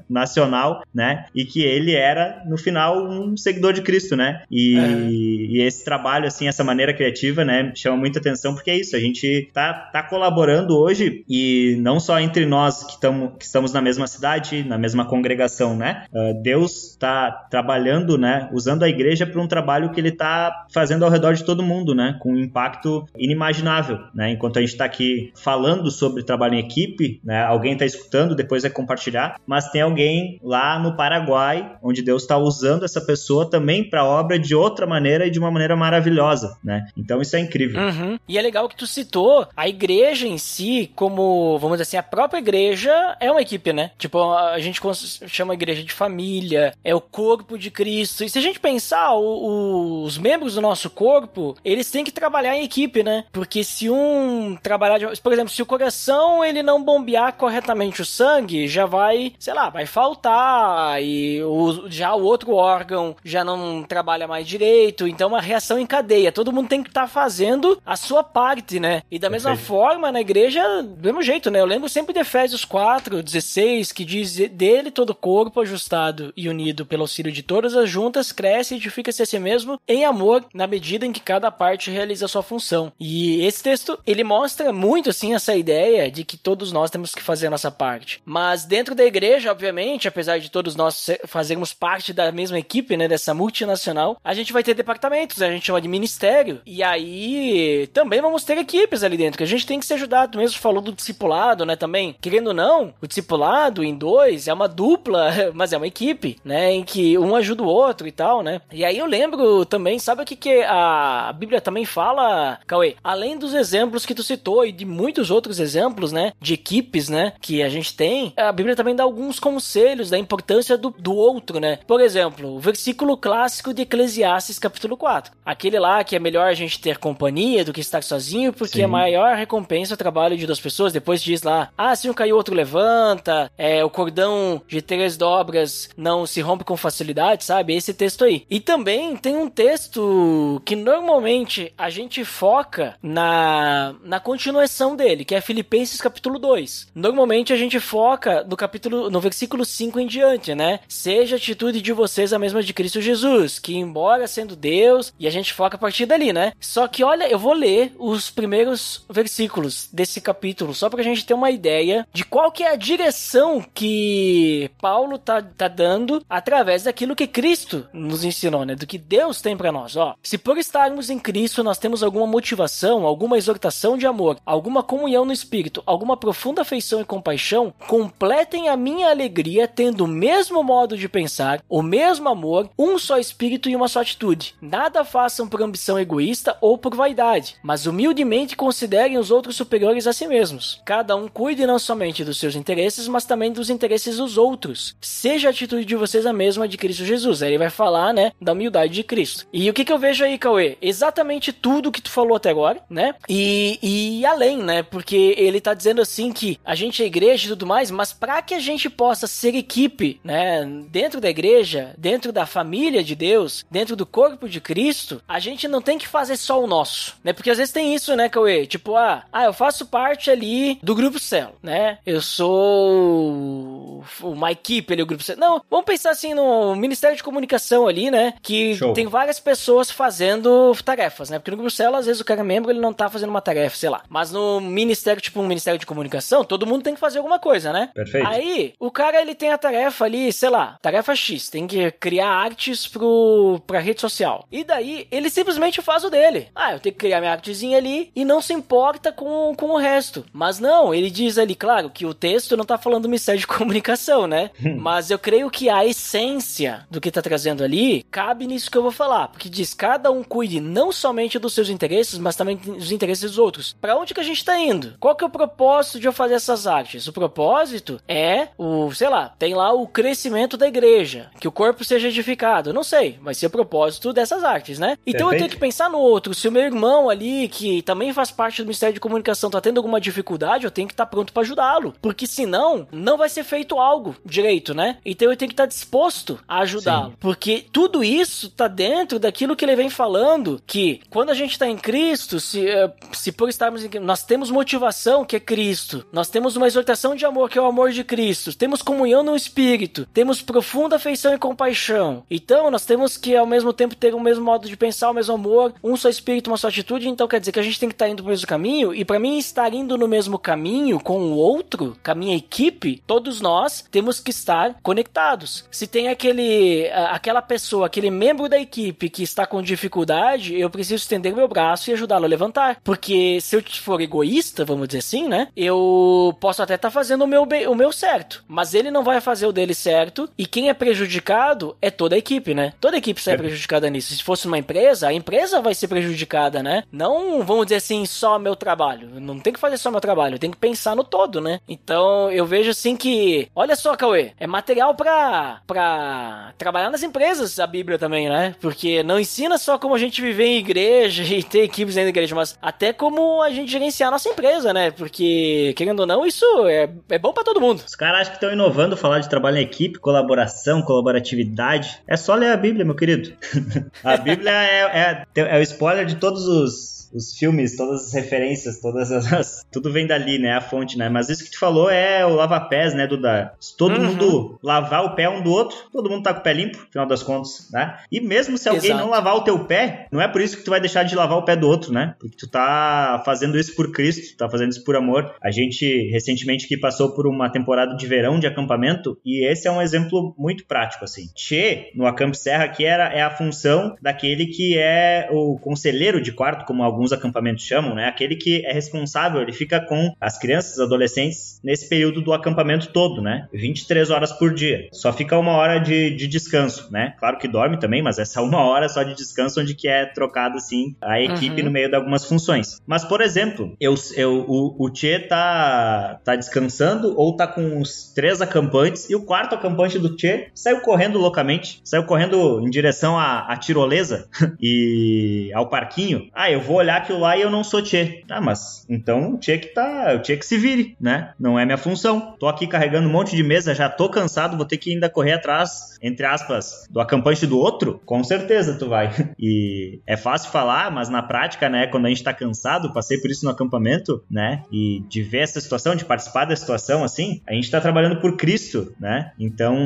nacional, né? E que ele era no final um seguidor de Cristo, né? E, É. e esse trabalho assim, essa maneira criativa, né, chama muita atenção porque é isso, a gente tá, tá colaborando hoje e não só entre nós que, tamo, que estamos na mesma cidade, na mesma congregação, né? Ah, Deus está trabalhando, né, usando a igreja para um trabalho que ele tá fazendo ao redor de todo mundo, né, com um impacto inimaginável, né? Enquanto a gente está aqui falando sobre trabalho em equipe, né, alguém está escutando, depois vai compartilhar, mas tem alguém lá no Paraguai onde Deus está usando essa pessoa também para a obra de outra maneira e de uma maneira maravilhosa, né? Então isso é incrível. Uhum. E é legal que tu citou a igreja em si, como, vamos dizer assim, a própria igreja é uma equipe, né? Tipo, a gente chama a igreja de família, é o corpo de Cristo. E se a gente pensar, o, o, os membros do nosso corpo, eles têm que trabalhar em equipe, né? Porque se um trabalhar, de, por exemplo, se o coração ele não bombear corretamente o sangue, já vai, sei lá, vai faltar e o, já o outro órgão já não trabalha mais direito. Então, uma reação em cadeia. Todo mundo tem que estar tá fazendo a sua parte, né? E da mesma Perfeito. forma, na igreja, do mesmo jeito, né? Eu lembro sempre de Efésios 4, 16, que diz: dele todo o corpo ajustado e unido pelo auxílio de todas as juntas cresce e edifica-se a si mesmo em amor, na medida em que cada parte realiza a sua função. E esse texto, ele mostra muito, assim, essa ideia de que todos nós temos que fazer a nossa parte. Mas dentro da igreja, obviamente, apesar de todos nós fazermos parte da mesma equipe, né, dessa multinacional, a gente vai ter departamentos, a gente chama de ministério, e aí também vamos ter equipes ali dentro, que a gente tem que se ajudar. Tu mesmo falou do discipulado, né, também. Querendo ou não, o discipulado em dois é uma dupla, mas é uma equipe, né, em que um ajuda o outro e tal, né. E aí eu lembro também, sabe o que que a Bíblia também fala, Cauê? Além dos exemplos que tu citou e de muitos outros exemplos, né, de equipes, né, que a gente tem, a Bíblia também dá alguns conselhos da importância do, do outro, né. Por exemplo, o versículo clássico de Eclesiastes capítulo 4. Aquele lá que é melhor a gente ter companhia do que estar sozinho, porque Sim. a maior recompensa é o trabalho de duas pessoas. Depois diz lá, ah, se um caiu, outro levanta, é, o cordão de três dobras não se rompe com facilidade, sabe? Esse texto aí. E também tem um texto que normalmente a gente foca na, na continuação dele, que é Filipenses capítulo 2. Normalmente a gente foca no capítulo, no versículo 5 em diante, né? Seja a atitude de vocês a mesma de Cristo Jesus, que embora sendo Deus, e a gente foca a partir dali, né? Só que olha, eu vou ler os primeiros versículos desse capítulo, só pra gente ter uma ideia de qual que é a direção que Paulo tá, tá dando através daquilo que Cristo nos ensinou, né? Do que Deus tem para nós, ó. Se por estarmos em Cristo nós temos alguma motivação, alguma exortação de amor, alguma comunhão no Espírito, alguma profunda afeição e compaixão, completem a minha alegria tendo o mesmo modo de pensar, o mesmo amor, um só Espírito e uma só atitude. Nada façam por ambição egoísta ou por vaidade, mas humildemente considerem os outros superiores a si mesmos. Cada um cuide não somente dos seus interesses, mas também dos interesses dos outros. Seja a atitude de vocês a mesma de Cristo Jesus. Aí ele vai falar, né, da humildade de Cristo. E o que, que eu vejo aí, Cauê? Exatamente tudo que tu falou até agora, né? E, e além, né? Porque ele tá dizendo assim que a gente é igreja e tudo mais, mas para que a gente possa ser equipe, né, dentro da igreja, dentro da família de Deus, dentro do corpo de Cristo, a gente não tem que fazer só o nosso, né? Porque às vezes tem isso, né, Cauê? Tipo, ah, ah eu faço parte ali do grupo Cell, né? Eu sou uma equipe ali, o grupo Cell. Não, vamos pensar assim no Ministério de Comunicação ali, né? Que Show. tem várias pessoas fazendo tarefas, né? Porque no grupo Cell, às vezes o cara é membro, ele não tá fazendo uma tarefa, sei lá. Mas no ministério, tipo um Ministério de Comunicação, todo mundo tem que fazer alguma coisa, né? Perfeito. Aí, o cara, ele tem a tarefa ali, sei lá, tarefa X, tem que criar artes pro, pra rede social. E daí, ele simplesmente faz o dele. Ah, eu tenho que criar minha artezinha ali e não se importa com, com o resto. Mas não, ele diz ali, claro, que o texto não tá falando do mistério de comunicação, né? Mas eu creio que a essência do que tá trazendo ali cabe nisso que eu vou falar. Porque diz, cada um cuide não somente dos seus interesses, mas também dos interesses dos outros. Para onde que a gente tá indo? Qual que é o propósito de eu fazer essas artes? O propósito é o, sei lá, tem lá o crescimento da igreja, que o corpo seja edificado. Não sei, vai ser o propósito dessas artes, né? Então Perfeito. eu tenho que pensar no outro. Se o meu irmão ali, que também faz parte do Ministério de Comunicação, tá tendo alguma dificuldade, eu tenho que estar tá pronto para ajudá-lo. Porque senão, não vai ser feito algo direito, né? Então eu tenho que estar tá disposto a ajudá-lo. Porque tudo isso tá dentro daquilo que ele vem falando, que quando a gente tá em Cristo, se, eh, se por estarmos em nós temos motivação, que é Cristo. Nós temos uma exortação de amor, que é o amor de Cristo. Temos comunhão no Espírito. Temos profunda afeição e compaixão. Então, nós temos que, ao mesmo tempo, ter o mesmo modo de pensar, o mesmo amor, um só Espírito, uma só atitude. Então, quer dizer que a gente tem que estar indo pro mesmo caminho. E para mim, estar indo no mesmo caminho com o outro, com a minha equipe, todos nós temos que estar conectados. Se tem aquele, aquela pessoa, aquele membro da equipe que está com dificuldade, eu preciso estender meu braço e ajudá-lo a levantar. Porque se eu for egoísta, vamos dizer assim, né? Eu posso até estar tá fazendo o meu, o meu certo, mas ele não vai fazer o dele certo. E quem é prejudicado é toda a equipe, né? Toda a equipe sai é. prejudicada nisso. Se fosse uma empresa, a empresa vai ser prejudicada, né? Não, vamos dizer assim, só meu trabalho. Não tem que fazer só meu trabalho, tem que pensar no todo, né? Então eu vejo assim que, olha só, Cauê, é material pra, pra trabalhar nas empresas a Bíblia também, né? Porque não ensina só como a gente viver em igreja e ter equipes dentro da igreja, mas até como a gente gerenciar a nossa empresa, né? Porque, querendo ou não, isso é, é bom pra todo mundo. Os caras acham que estão inovando falar de trabalho em equipe, colaboração, colaboratividade. É só ler a Bíblia, meu querido. a Bíblia é, é, é o spoiler de todos os os filmes, todas as referências, todas as. Tudo vem dali, né? A fonte, né? Mas isso que tu falou é o lava-pés, né, Duda? Se todo uhum. mundo lavar o pé um do outro, todo mundo tá com o pé limpo, afinal das contas, né? E mesmo se alguém Exato. não lavar o teu pé, não é por isso que tu vai deixar de lavar o pé do outro, né? Porque tu tá fazendo isso por Cristo, tu tá fazendo isso por amor. A gente, recentemente, que passou por uma temporada de verão de acampamento, e esse é um exemplo muito prático, assim. Che, no Acamp Serra, que era, é a função daquele que é o conselheiro de quarto, como alguns alguns acampamentos chamam, né? Aquele que é responsável, ele fica com as crianças, adolescentes, nesse período do acampamento todo, né? 23 horas por dia. Só fica uma hora de, de descanso, né? Claro que dorme também, mas essa uma hora só de descanso onde que é trocado, assim, a equipe uhum. no meio de algumas funções. Mas, por exemplo, eu, eu, o, o Tchê tá, tá descansando ou tá com os três acampantes e o quarto acampante do Tchê saiu correndo loucamente, saiu correndo em direção à, à tirolesa e ao parquinho. Ah, eu vou olhar aquilo lá e eu não sou Tchê. Ah, mas então o Tchê que tá. O Tchê que se vire, né? Não é minha função. Tô aqui carregando um monte de mesa, já tô cansado, vou ter que ainda correr atrás, entre aspas, do acampante do outro? Com certeza tu vai. E é fácil falar, mas na prática, né, quando a gente tá cansado, passei por isso no acampamento, né? E de ver essa situação, de participar da situação assim, a gente tá trabalhando por Cristo, né? Então,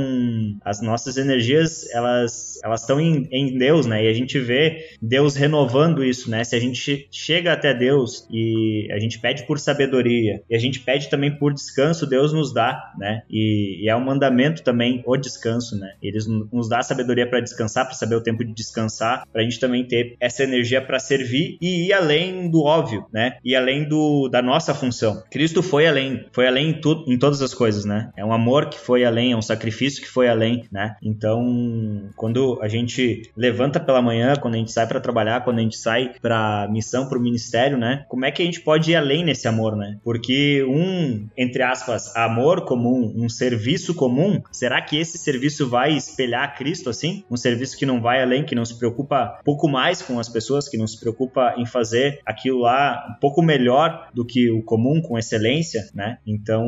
as nossas energias, elas elas estão em, em Deus, né? E a gente vê Deus renovando isso, né? Se a gente chega até Deus e a gente pede por sabedoria e a gente pede também por descanso, Deus nos dá, né? E, e é um mandamento também o descanso, né? Ele nos dá sabedoria para descansar, para saber o tempo de descansar, para a gente também ter essa energia para servir e ir além do óbvio, né? E além do, da nossa função. Cristo foi além, foi além em, tu, em todas as coisas, né? É um amor que foi além, é um sacrifício que foi além, né? Então, quando a gente levanta pela manhã, quando a gente sai para trabalhar, quando a gente sai para missão para o ministério, né? Como é que a gente pode ir além nesse amor, né? Porque um, entre aspas, amor comum, um serviço comum, será que esse serviço vai espelhar Cristo assim? Um serviço que não vai além, que não se preocupa pouco mais com as pessoas, que não se preocupa em fazer aquilo lá um pouco melhor do que o comum, com excelência, né? Então,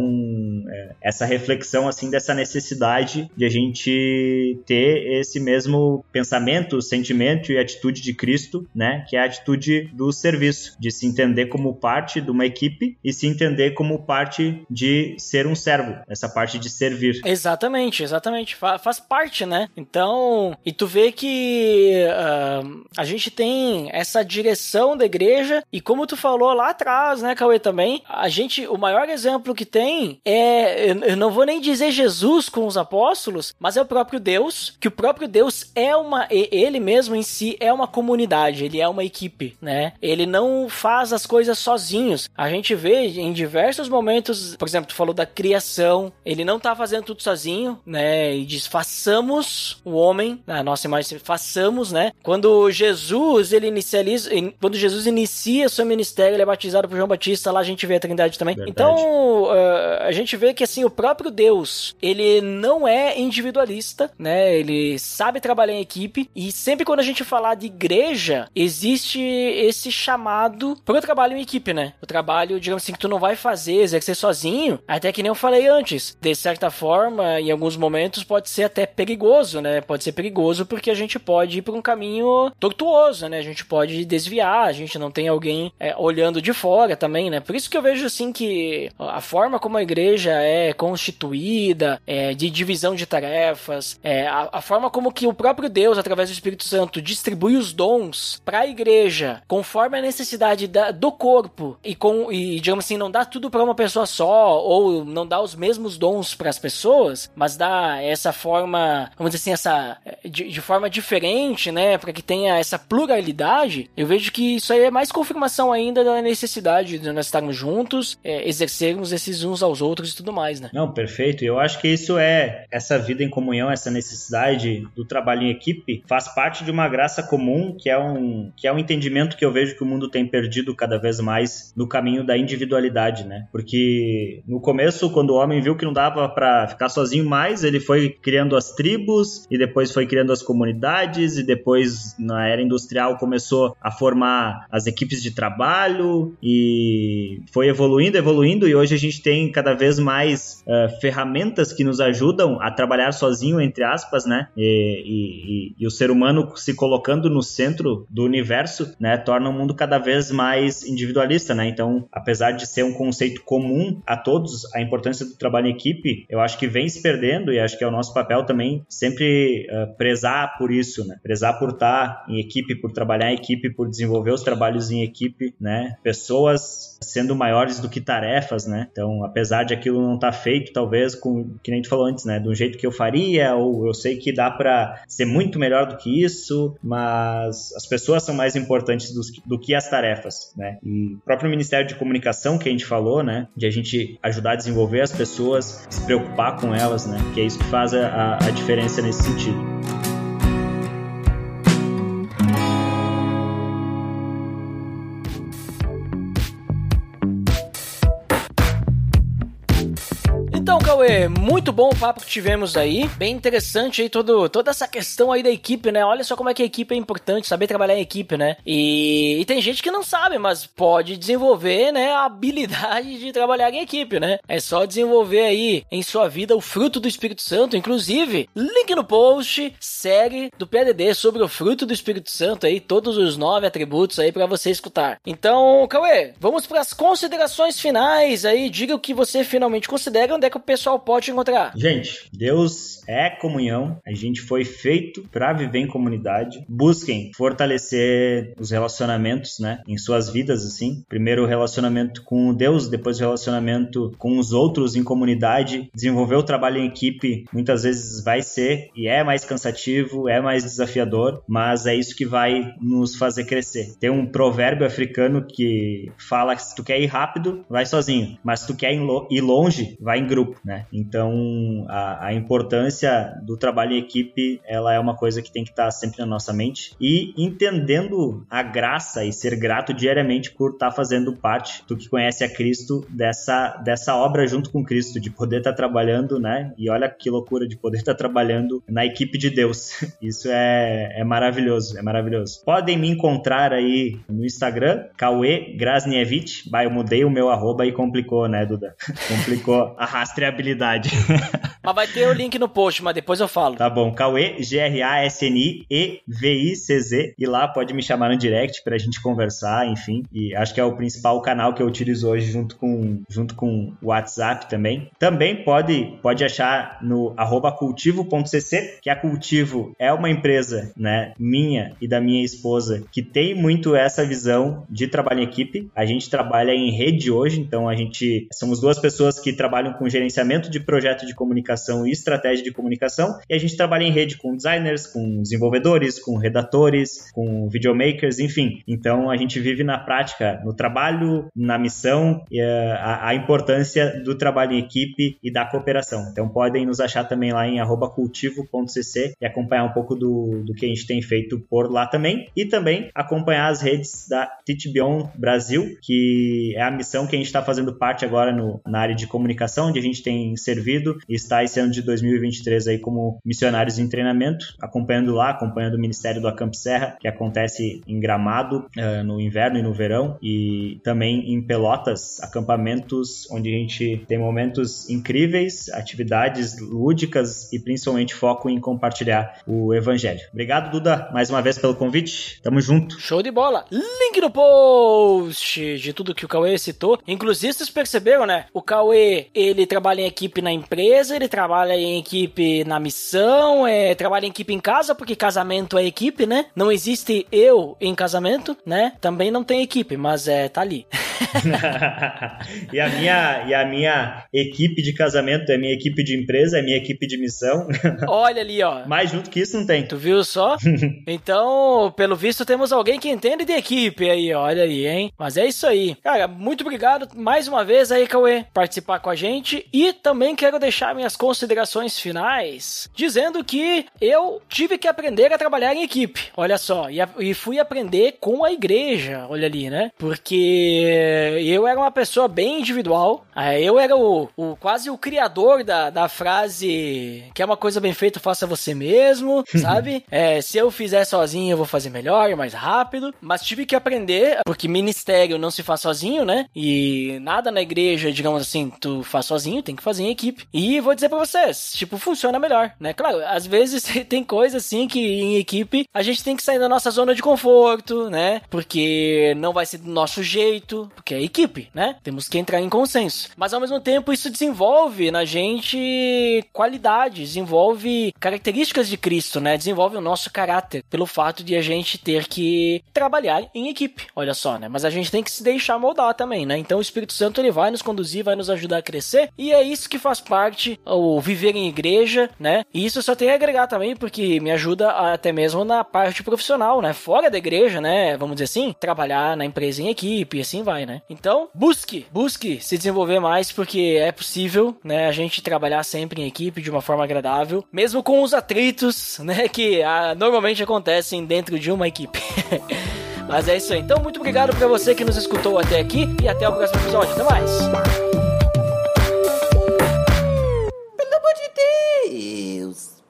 é, essa reflexão assim dessa necessidade de a gente ter esse mesmo pensamento, sentimento e atitude de Cristo, né? Que é a atitude do serviço, de se entender como parte de uma equipe e se entender como parte de ser um servo, essa parte de servir. Exatamente, exatamente. Fa faz parte, né? Então, e tu vê que uh, a gente tem essa direção da igreja e como tu falou lá atrás, né, Cauê, também, a gente, o maior exemplo que tem é, eu não vou nem dizer Jesus com os apóstolos, mas é o próprio Deus, que o próprio Deus é uma, ele mesmo em si é uma comunidade, ele é uma equipe, né? Ele não faz as coisas sozinhos. A gente vê em diversos momentos, por exemplo, tu falou da criação, ele não tá fazendo tudo sozinho, né? E diz: façamos o homem, a nossa imagem, façamos, né? Quando Jesus, ele inicializa, quando Jesus inicia seu ministério, ele é batizado por João Batista, lá a gente vê a Trindade também. Verdade. Então, uh, a gente vê que assim, o próprio Deus, ele não é individualista, né? Ele sabe trabalhar em equipe e sempre quando a gente falar de igreja, existe esse chamado pro trabalho em equipe, né? O trabalho, digamos assim, que tu não vai fazer, exercer sozinho, até que nem eu falei antes. De certa forma, em alguns momentos, pode ser até perigoso, né? Pode ser perigoso porque a gente pode ir por um caminho tortuoso, né? A gente pode desviar, a gente não tem alguém é, olhando de fora também, né? Por isso que eu vejo, assim, que a forma como a igreja é constituída, é, de divisão de tarefas, é, a, a forma como que o próprio Deus, através do Espírito Santo, distribui os dons para a igreja, conforme conforme a necessidade da, do corpo e com e digamos assim não dá tudo para uma pessoa só ou não dá os mesmos dons para as pessoas, mas dá essa forma, vamos dizer assim, essa de, de forma diferente, né, para que tenha essa pluralidade. Eu vejo que isso aí é mais confirmação ainda da necessidade de nós estarmos juntos, é, exercermos esses uns aos outros e tudo mais, né? Não, perfeito. Eu acho que isso é essa vida em comunhão, essa necessidade do trabalho em equipe faz parte de uma graça comum que é um que é um entendimento que eu vejo vejo que o mundo tem perdido cada vez mais no caminho da individualidade, né? Porque no começo, quando o homem viu que não dava para ficar sozinho mais, ele foi criando as tribos e depois foi criando as comunidades e depois na era industrial começou a formar as equipes de trabalho e foi evoluindo, evoluindo e hoje a gente tem cada vez mais uh, ferramentas que nos ajudam a trabalhar sozinho, entre aspas, né? E, e, e, e o ser humano se colocando no centro do universo, né? Torna o mundo cada vez mais individualista, né? Então, apesar de ser um conceito comum a todos, a importância do trabalho em equipe, eu acho que vem se perdendo e acho que é o nosso papel também sempre uh, prezar por isso, né? Prezar por estar em equipe, por trabalhar em equipe, por desenvolver os trabalhos em equipe, né? Pessoas sendo maiores do que tarefas, né? Então, apesar de aquilo não estar tá feito, talvez com que nem tu falou antes, né? Do jeito que eu faria, ou eu sei que dá para ser muito melhor do que isso, mas as pessoas são mais importantes do, do que as tarefas, né? E o próprio Ministério de Comunicação que a gente falou, né? De a gente ajudar a desenvolver as pessoas, se preocupar com elas, né? Que é isso que faz a, a diferença nesse sentido. Cauê, muito bom o papo que tivemos aí. Bem interessante aí todo, toda essa questão aí da equipe, né? Olha só como é que a equipe é importante, saber trabalhar em equipe, né? E, e tem gente que não sabe, mas pode desenvolver, né, a habilidade de trabalhar em equipe, né? É só desenvolver aí em sua vida o fruto do Espírito Santo. Inclusive, link no post, série do PDD sobre o fruto do Espírito Santo aí, todos os nove atributos aí para você escutar. Então, Cauê, vamos para as considerações finais aí. Diga o que você finalmente considera, onde é que o pessoal pessoal pode encontrar? Gente, Deus é comunhão. A gente foi feito para viver em comunidade. Busquem fortalecer os relacionamentos, né, em suas vidas assim. Primeiro o relacionamento com Deus, depois o relacionamento com os outros em comunidade. Desenvolver o trabalho em equipe muitas vezes vai ser e é mais cansativo, é mais desafiador, mas é isso que vai nos fazer crescer. Tem um provérbio africano que fala que se tu quer ir rápido, vai sozinho, mas se tu quer ir longe, vai em grupo, né? Então, a, a, importância do trabalho em equipe, ela é uma coisa que tem que estar sempre na nossa mente e entendendo a graça e ser grato diariamente por estar fazendo parte do que conhece a Cristo dessa, dessa obra junto com Cristo, de poder estar trabalhando, né? E olha que loucura de poder estar trabalhando na equipe de Deus. Isso é, é maravilhoso, é maravilhoso. Podem me encontrar aí no Instagram, Cauê Grasnievich. Bah, eu mudei o meu arroba e complicou, né, Duda? complicou a rastreabilidade habilidade. Mas vai ter o link no post, mas depois eu falo. Tá bom, Cauê, G-R-A-S-N-I-E-V-I-C-Z. E lá pode me chamar no direct pra gente conversar, enfim. E acho que é o principal canal que eu utilizo hoje junto com, junto com o WhatsApp também. Também pode, pode achar no cultivo.cc, que a Cultivo é uma empresa, né, minha e da minha esposa, que tem muito essa visão de trabalho em equipe. A gente trabalha em rede hoje, então a gente somos duas pessoas que trabalham com gerenciamento de projeto de comunicação e estratégia de comunicação. E a gente trabalha em rede com designers, com desenvolvedores, com redatores, com videomakers, enfim. Então a gente vive na prática, no trabalho, na missão, eh, a, a importância do trabalho em equipe e da cooperação. Então podem nos achar também lá em cultivo.cc e acompanhar um pouco do, do que a gente tem feito por lá também. E também acompanhar as redes da Beyond Brasil, que é a missão que a gente está fazendo parte agora no, na área de comunicação, onde a gente tem servido e está esse ano de 2023 aí como missionários em treinamento, acompanhando lá, acompanhando o Ministério do Acamp Serra, que acontece em Gramado uh, no inverno e no verão, e também em Pelotas, acampamentos onde a gente tem momentos incríveis, atividades lúdicas e principalmente foco em compartilhar o Evangelho. Obrigado, Duda, mais uma vez pelo convite. Tamo junto. Show de bola. Link no post de tudo que o Cauê citou. Inclusive, vocês perceberam, né? O Cauê, ele trabalha em equipe na empresa, ele trabalha em equipe na missão, é, trabalha em equipe em casa, porque casamento é equipe, né? Não existe eu em casamento, né? Também não tem equipe, mas é, tá ali. e, a minha, e a minha equipe de casamento é minha equipe de empresa, é minha equipe de missão. Olha ali, ó. Mais junto que isso não tem. Tu viu só? então, pelo visto, temos alguém que entende de equipe aí, olha aí, hein? Mas é isso aí. Cara, muito obrigado mais uma vez aí, Cauê, participar com a gente. E também quero deixar minhas considerações finais, dizendo que eu tive que aprender a trabalhar em equipe. Olha só, e, a, e fui aprender com a igreja, olha ali, né? Porque eu era uma pessoa bem individual, é, eu era o, o quase o criador da, da frase que é uma coisa bem feita, faça você mesmo, sabe? É, se eu fizer sozinho, eu vou fazer melhor, mais rápido. Mas tive que aprender, porque ministério não se faz sozinho, né? E nada na igreja, digamos assim, tu faz sozinho, tem que fazer em equipe. E vou dizer pra vocês, tipo, funciona melhor, né? Claro, às vezes tem coisa assim que em equipe a gente tem que sair da nossa zona de conforto, né? Porque não vai ser do nosso jeito, porque é equipe, né? Temos que entrar em consenso. Mas ao mesmo tempo, isso desenvolve na gente qualidades, desenvolve características de Cristo, né? Desenvolve o nosso caráter pelo fato de a gente ter que trabalhar em equipe. Olha só, né? Mas a gente tem que se deixar moldar também, né? Então o Espírito Santo ele vai nos conduzir, vai nos ajudar a crescer, e é isso que faz parte viver em igreja, né? E isso só tem a agregar também porque me ajuda até mesmo na parte profissional, né? Fora da igreja, né? Vamos dizer assim, trabalhar na empresa em equipe assim vai, né? Então, busque, busque se desenvolver mais porque é possível, né? A gente trabalhar sempre em equipe de uma forma agradável, mesmo com os atritos, né? Que ah, normalmente acontecem dentro de uma equipe. Mas é isso aí. Então, muito obrigado para você que nos escutou até aqui e até o próximo episódio. Até mais! Deus!